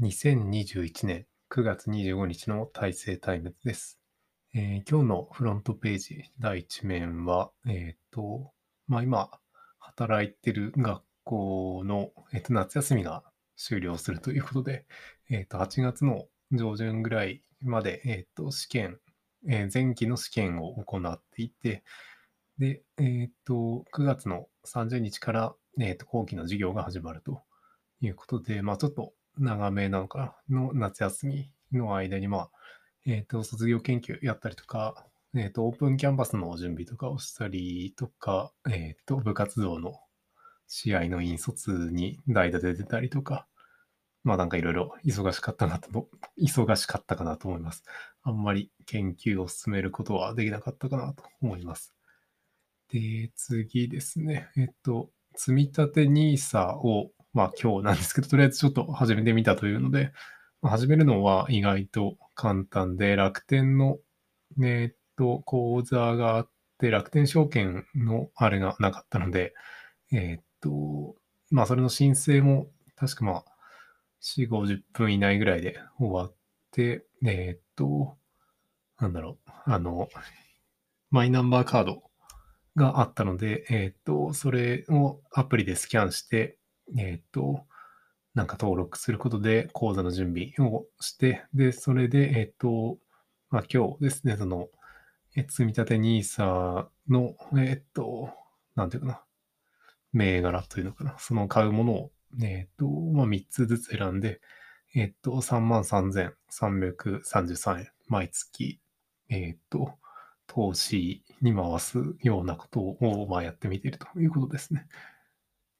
2021年9月25日の大成タイムズです。えー今日のフロントページ第1面は、えっ、と、まあ今、働いてる学校の、えーと夏休みが終了するということで、えっ、と、8月の上旬ぐらいまで、えっ、と、試験、え前期の試験を行っていて、で、えっ、と、9月の30日から、えっ、と、後期の授業が始まるということで、まあちょっと長めなのかなの夏休みの間に、まあ、えっ、と、卒業研究やったりとか、えっ、と、オープンキャンパスの準備とかをしたりとか、えっ、と、部活動の試合の引率に代打で出たりとか、まあなんかいろいろ忙しかったなと、忙しかったかなと思います。あんまり研究を進めることはできなかったかなと思います。で、次ですね。えっと、積立 NISA を、まあ今日なんですけど、とりあえずちょっと始めてみたというので、まあ始めるのは意外と簡単で、楽天の、えっと、口座があって、楽天証券のあれがなかったので、えっと、まあそれの申請も確かまあ、4、50分以内ぐらいで終わって、えっと、なんだろう、あの、マイナンバーカードがあったので、えっと、それをアプリでスキャンして、えっと、なんか登録することで口座の準備をして、で、それで、えっと、まあ今日ですね、その、え積み立て NISA の、えっと、なんていうかな、銘柄というのかな、その買うものを、えっと、まあ3つずつ選んで、えっと、33,333円、毎月、えっと、投資に回すようなことを、まあ、やってみているということですね。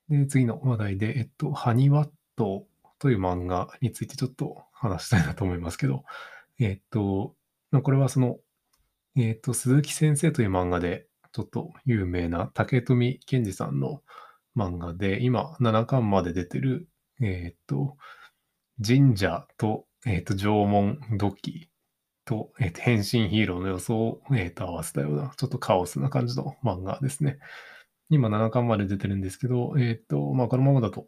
で、次の話題で、えっと、ハニワットという漫画についてちょっと話したいなと思いますけど、えっと、これはその、えっと、鈴木先生という漫画でちょっと有名な竹富健二さんの漫画で、今7巻まで出てる、えっと、神社と、えっと、縄文土器と、えっと、変身ヒーローの予想を、えっと、合わせたような、ちょっとカオスな感じの漫画ですね。今7巻まで出てるんですけど、えっと、まあ、このままだと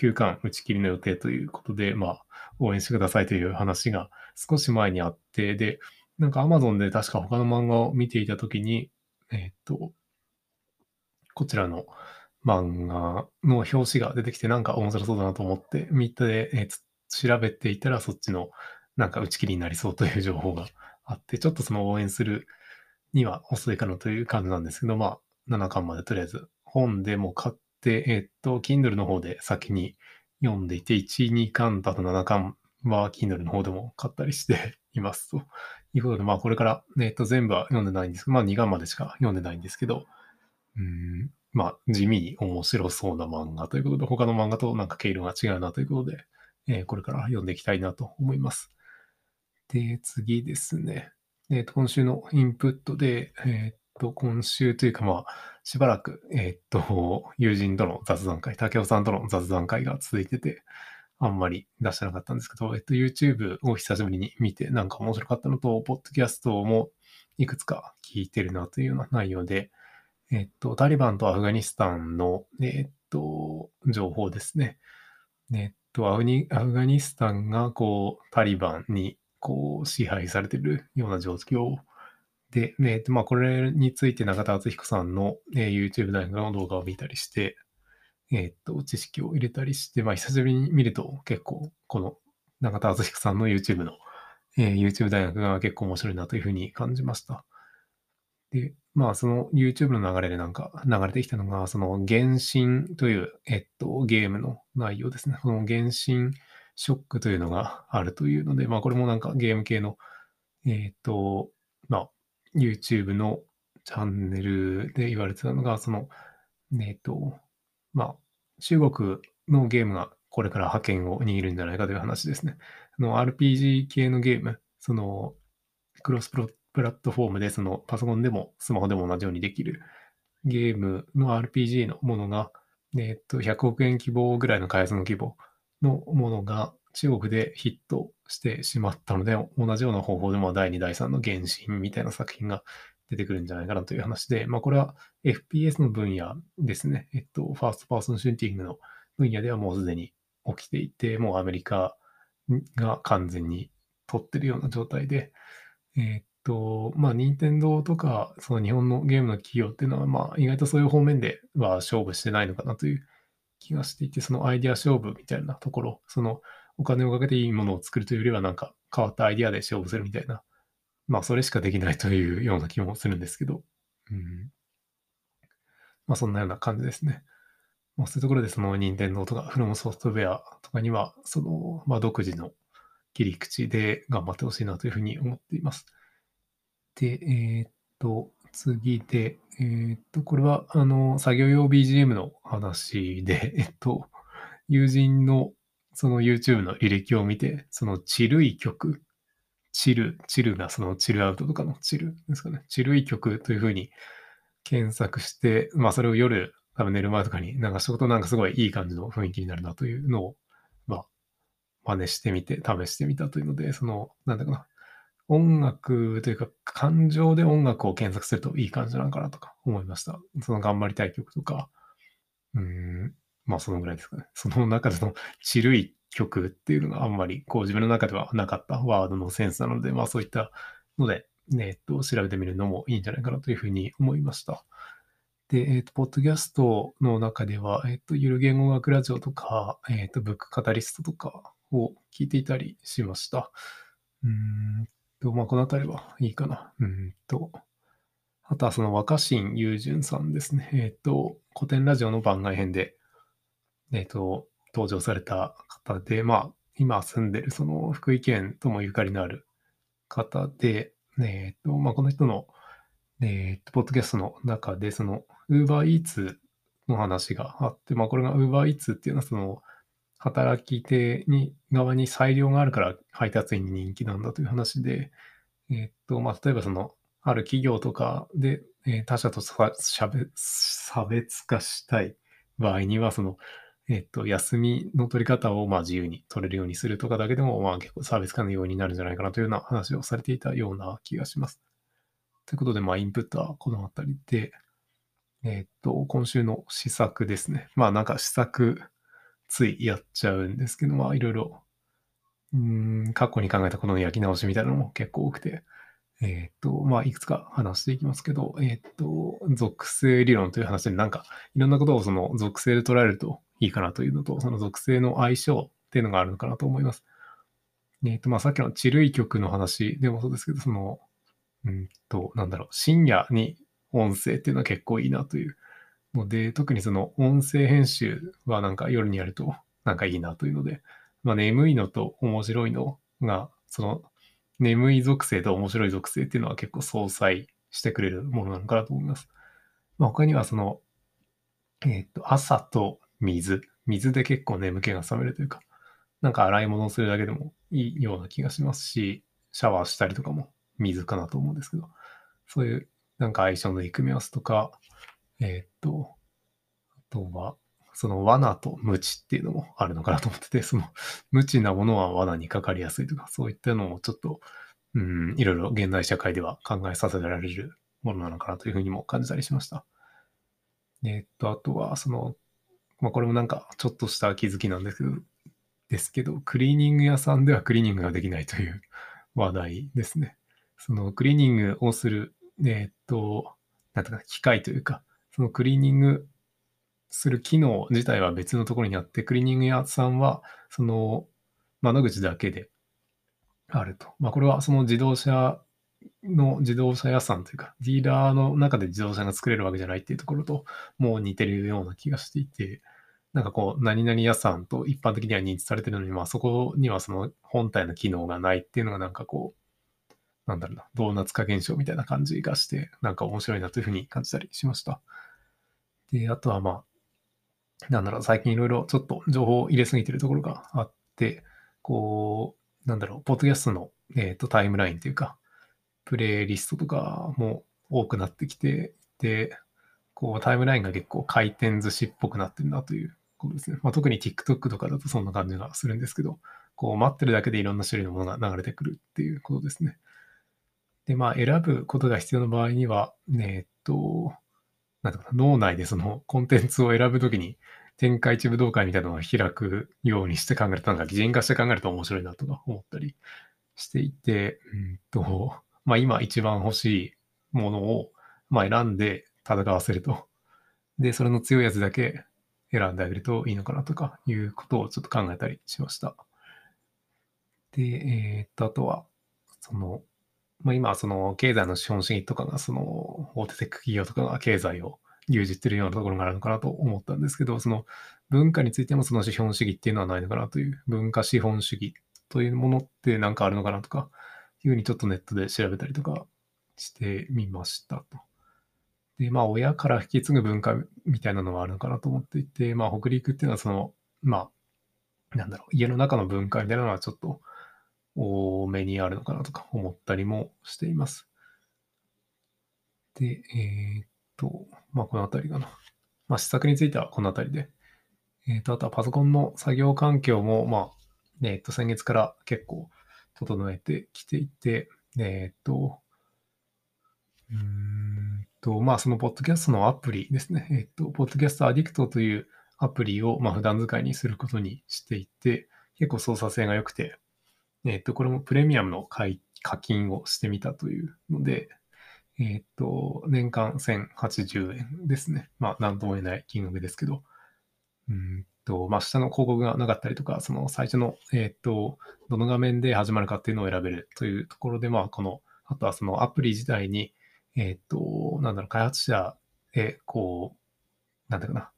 9巻打ち切りの予定ということで、まあ、応援してくださいという話が少し前にあって、で、なんか Amazon で確か他の漫画を見ていたときに、えっと、こちらの漫画の表紙が出てきてなんか面白そうだなと思って見て、えー調べていたらそっちのなんか打ち切りになりそうという情報があって、ちょっとその応援するには遅いかなという感じなんですけど、まあ、7巻までとりあえず本でも買って、えっと、Kindle の方で先に読んでいて、1、2巻とあと7巻は Kindle の方でも買ったりしていますと いうことで、まあこれから、えっと、全部は読んでないんですけど、まあ2巻までしか読んでないんですけど、うん、まあ地味に面白そうな漫画ということで、他の漫画となんか毛色が違うなということで、えーこれから読んでいきたいなと思います。で、次ですね。えっ、と、今週のインプットで、えっ、と、今週というかまあ、しばらく、えっ、と、友人との雑談会、竹雄さんとの雑談会が続いてて、あんまり出してなかったんですけど、えっと、YouTube を久しぶりに見て、なんか面白かったのと、ポッドキャストもいくつか聞いてるなというような内容で、えっと、タリバンとアフガニスタンの、えっと、情報ですね。えっと、アフニアフガニスタンが、こう、タリバンに、こう、支配されてるような状況で、えっと、まあ、これについて中田敦彦さんの、えー YouTube 大学の動画を見たりして、えっと、知識を入れたりして、まあ、久しぶりに見ると結構、この中田敦彦さんの YouTube の、えー YouTube 大学が結構面白いなというふうに感じました。で、まあ、その YouTube の流れでなんか流れてきたのが、その原神という、えっと、ゲームの内容ですね。この原神ショックというのがあるというので、まあ、これもなんかゲーム系の、えっと、まあ、YouTube のチャンネルで言われてたのが、その、えっと、まあ、中国のゲームがこれから覇権を握るんじゃないかという話ですね。あの RPG 系のゲーム、そのクロスプロプラットフォームでそのパソコンでもスマホでも同じようにできるゲームの RPG のものが、えっと、100億円規模ぐらいの開発の規模のものが中国でヒットしてしまったので、同じような方法でも第2、第3の原神みたいな作品が出てくるんじゃないかなという話で、まあこれは FPS の分野ですね。えっと、 First Person Shooting の分野ではもうすでに起きていて、もうアメリカが完全に取ってるような状態で、えっと、まあ、任天堂とか、その日本のゲームの企業っていうのは、まあ、意外とそういう方面では勝負してないのかなという気がしていて、そのアイデア勝負みたいなところ、そのお金をかけていいものを作るというよりは、なんか変わったアイディアで勝負するみたいな、まあ、それしかできないというような気もするんですけど、うん。まあ、そんなような感じですね。まあ、そういうところで、その任天堂とかフロムソフトウェアとかには、その、まあ、独自の切り口で頑張ってほしいなというふうに思っています。で、えー、っと、次で、えー、っと、これは、あの、作業用 BGM の話で、えっと、友人のその YouTube の履歴を見て、そのチルい曲、チル、チルがそのチルアウトとかのチルですかね、チルい曲というふうに検索して、まあそれを夜、多分寝る前とかに流したことなんかすごいいい感じの雰囲気になるなというのを、まあ、真似してみて、試してみたというので、その、なんだかな、音楽というか、感情で音楽を検索するといい感じなのかなとか思いました。その頑張りたい曲とか、うん、まあそのぐらいですかね。その中での チルい曲っていうのがあんまりこう自分の中ではなかったワードのセンスなので、まあそういったので、ね、えっと、調べてみるのもいいんじゃないかなというふうに思いました。で、えっ、と、ポッドキャストの中では、えっ、と、ゆる言語学ラジオとか、えっ、と、ブックカタリストとかを聞いていたりしました。うんと、まあ、このあたりはいいかな。うんと、あとはその若新雄純さんですね。えっ、と、古典ラジオの番外編で、えっ、ー、と、登場された方で、まあ、今住んでるその福井県ともゆかりのある方で、えっ、ー、と、まあ、この人の、えっ、と、ポッドキャストの中で、その、ウーバーイーツの話があって、まあ、これがウーバーイーツっていうのは、その、働き手に側に裁量があるから配達員に人気なんだという話で、え、っと、まあ、例えばその、ある企業とかで、えー、他社と差別化したい場合には、その、えっと、休みの取り方をまあ自由に取れるようにするとかだけでも、まあ結構差別化のようになるんじゃないかなというような話をされていたような気がします。ということで、まあインプットはこの辺りで、えっと、今週の試作ですね。まあなんか試作ついやっちゃうんですけど、まあいろいろ、うん、過去に考えたこの焼き直しみたいなのも結構多くて、えっ、と、まあいくつか話していきますけど、えっ、と、属性理論という話でなんかいろんなことをその属性で捉えるといいかなというのと、その属性の相性っていうのがあるのかなと思います。えっ、と、まあさっきの地類曲の話でもそうですけど、その、うんと、なんだろう、深夜に音声っていうのは結構いいなというので、特にその音声編集はなんか夜にやるとなんかいいなというので、まあ眠いのと面白いのが、その眠い属性と面白い属性っていうのは結構相殺してくれるものなのかなと思います。まあ、他にはその、えっ、と、朝と水。水で結構眠気が覚めるというか、なんか洗い物をするだけでもいいような気がしますし、シャワーしたりとかも水かなと思うんですけど、そういうなんか相性のいい組み合わせとか、えー、っと、あとは、その罠と無知っていうのもあるのかなと思ってて、その無知なものは罠にかかりやすいとか、そういったのをちょっと、うん、いろいろ現代社会では考えさせられるものなのかなというふうにも感じたりしました。えー、っと、あとは、その、まあ、これもなんかちょっとした気づきなんですけど、ですけど、クリーニング屋さんではクリーニングができないという 話題ですね。そのクリーニングをする、えー、っと、なんとか機械というか、そのクリーニングする機能自体は別のところにあって、クリーニング屋さんは、その窓口だけであると。まあ、これはその自動車の自動車屋さんというか、ディーラーの中で自動車が作れるわけじゃないっていうところと、もう似てるような気がしていて、なんかこう、何々屋さんと一般的には認知されてるのに、まあそこにはその本体の機能がないっていうのがなんかこう、なんだろうな、ドーナツ化現象みたいな感じがして、なんか面白いなというふうに感じたりしました。で、あとはまあ、なんだろう、最近いろいろちょっと情報を入れすぎてるところがあって、こう、なんだろう、ポッドキャストの、えーと、タイムラインというか、プレイリストとかも多くなってきてで、こうタイムラインが結構回転寿司っぽくなってるなということですね。まあ、特に TikTok とかだとそんな感じがするんですけど、こう待ってるだけでいろんな種類のものが流れてくるっていうことですね。で、まあ選ぶことが必要な場合には、えっと、なんか脳内でそのコンテンツを選ぶときに天下一武道会みたいなのを開くようにして考えると、なんか擬人化して考えると面白いなとか思ったりしていて、うんと、まあ今一番欲しいものを、まあ選んで戦わせると。で、それの強いやつだけ選んであげるといいのかなとかいうことをちょっと考えたりしました。で、えー、っと、あとは、その、まあ、今、その経済の資本主義とかが、その大手テック企業とかが経済を牛耳ってるようなところがあるのかなと思ったんですけど、その文化についてもその資本主義っていうのはないのかなという、文化資本主義というものって何かあるのかなとか、いうふうにちょっとネットで調べたりとかしてみましたと。で、まあ、親から引き継ぐ文化みたいなのはあるのかなと思っていて、まあ、北陸っていうのはその、まあ、なんだろう、家の中の文化みたいなのはちょっと多めにあるのかなとか思ったりもしています。で、えー、っと、まあ、このあたりかな。まあ、施策についてはこのあたりで。えー、っと、あとはパソコンの作業環境も、まあ、えー、っと、先月から結構整えてきていて、えっと、うんと、まあ、そのポッドキャストのアプリですね。えっと、ポッドキャストアディクトというアプリを、まあ、普段使いにすることにしていて、結構操作性が良くて、えっと、これもプレミアムの課金をしてみたというので、えっと、年間1080円ですね。まあ、なんとも言えない金額ですけど、うんと、まあ、下の広告がなかったりとか、その最初の、えっと、どの画面で始まるかっていうのを選べるというところで、まあ、この、あとはそのアプリ自体に、えっと、なんだろう、開発者へ、こう、なんだろうな、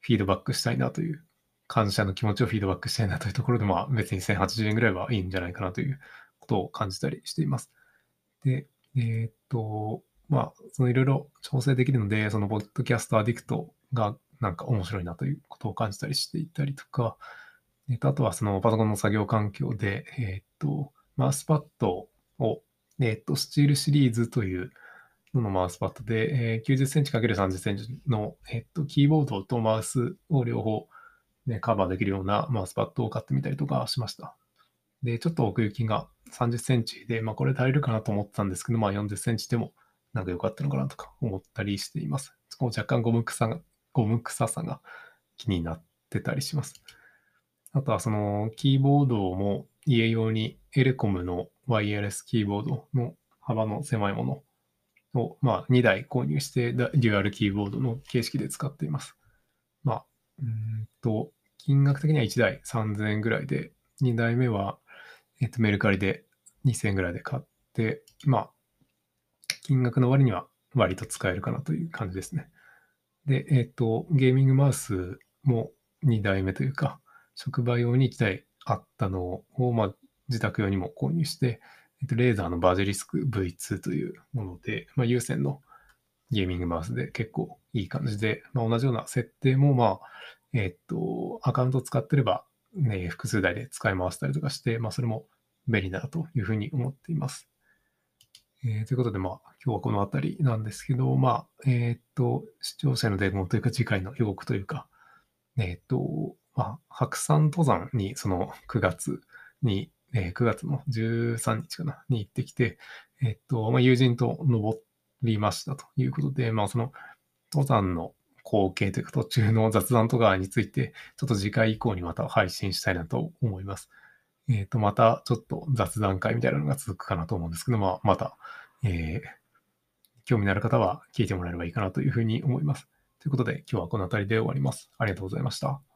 フィードバックしたいなという感謝の気持ちをフィードバックしたいなというところで、まあ別に1080円ぐらいはいいんじゃないかなということを感じたりしています。で、えー、っと、まあ、そのいろいろ調整できるので、そのポッドキャストアディクトがなんか面白いなということを感じたりしていたりとか、えっと、あとはそのパソコンの作業環境で、えっと、マウスパッドを、えっと、スチールシリーズというののマウスパッドで、えー、90センチ ×30 センチの、えっと、キーボードとマウスを両方ね、カバーできるようなマウスパッドを買ってみたりとかしました。で、ちょっと奥行きが30センチで、まあこれ足りるかなと思ったんですけど、まあ40センチでもなんか良かったのかなとか思ったりしています。こ若干ゴム臭、ゴム臭さが気になってたりします。あとはそのキーボードも家用にエレコムのワイヤレスキーボードの幅の狭いものを、まあ、2台購入してデュアルキーボードの形式で使っています。まあ、うんと、金額的には1台3000円ぐらいで、2台目は、えっと、メルカリで2000円ぐらいで買って、まあ、金額の割には割と使えるかなという感じですね。で、えっと、ゲーミングマウスも2台目というか、職場用に1台あったのを、まあ、自宅用にも購入して、えっと、レーザーのバジリスク V2 というもので、まあ、有線のゲーミングマウスで結構いい感じで、まあ、同じような設定も、まあ、えっと、アカウント使ってれば、ね、複数台で使い回したりとかして、まあ、それも便利だなというふうに思っています。えー、ということで、まあ、今日はこの辺りなんですけど、まあ、えっ、と、視聴者の伝言というか、次回の予告というか、えっ、と、まあ、白山登山に、その 9月に、えー、9月の13日かな、に行ってきて、えっ、と、まあ、友人と登りましたということで、まあ、その登山の光景というか途中の雑談とかについて、ちょっと次回以降にまた配信したいなと思います。えっ、ー、と、またちょっと雑談会みたいなのが続くかなと思うんですけど、まあ、また、えー、興味のある方は聞いてもらえればいいかなというふうに思います。ということで、今日はこの辺りで終わります。ありがとうございました。